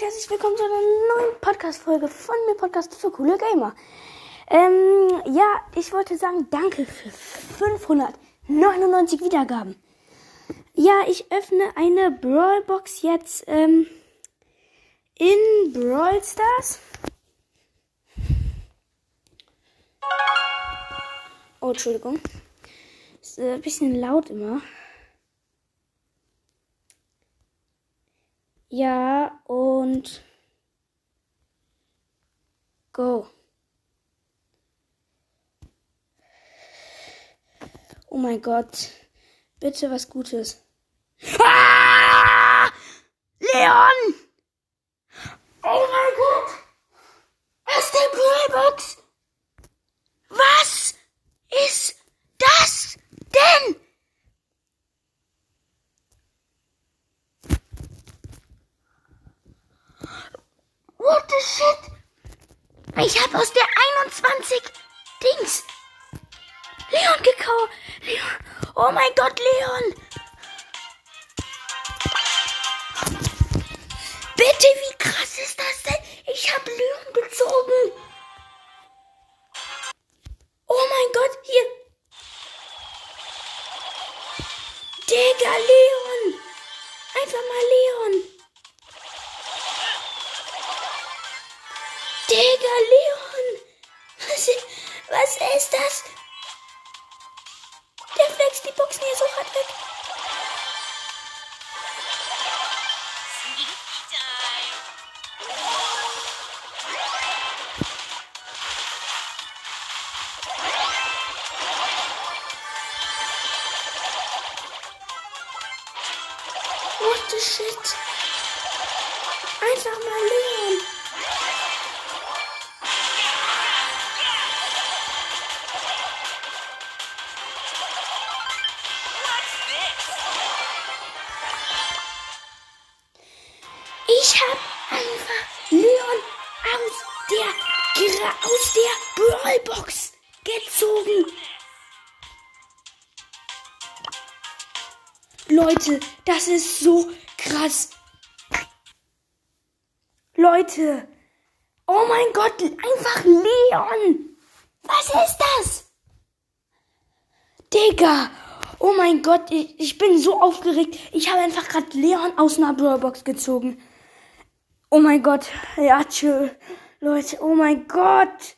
Leute, herzlich willkommen zu einer neuen Podcast-Folge von mir, Podcast für coole Gamer. Ähm, ja, ich wollte sagen, danke für 599 Wiedergaben. Ja, ich öffne eine Brawlbox jetzt ähm, in Brawl Stars. Oh, Entschuldigung. Ist äh, ein bisschen laut immer. Ja, und go. Oh mein Gott. Bitte was Gutes. Ah! Leon! Oh mein Gott! Aus der Brawlbox! Was ist das denn? What the shit? Ich habe aus der 21 Dings Leon gekauft. Leon. Oh mein Gott, Leon. Bitte, wie krass ist das denn? Ich habe Leon gezogen. Oh mein Gott, hier. Digga, Leon. Einfach mal Leon. Digga, Leon. Was, was ist das? Der flext die Boxen hier so hart weg. What the shit? Einfach mal Leon. Ich hab einfach Leon aus der aus der Brawlbox gezogen. Leute, das ist so krass. Leute, oh mein Gott, einfach Leon. Was ist das? Digga, oh mein Gott, ich, ich bin so aufgeregt. Ich habe einfach gerade Leon aus einer Brawlbox gezogen. Oh mein Gott, ja, tschö. Leute, oh mein Gott.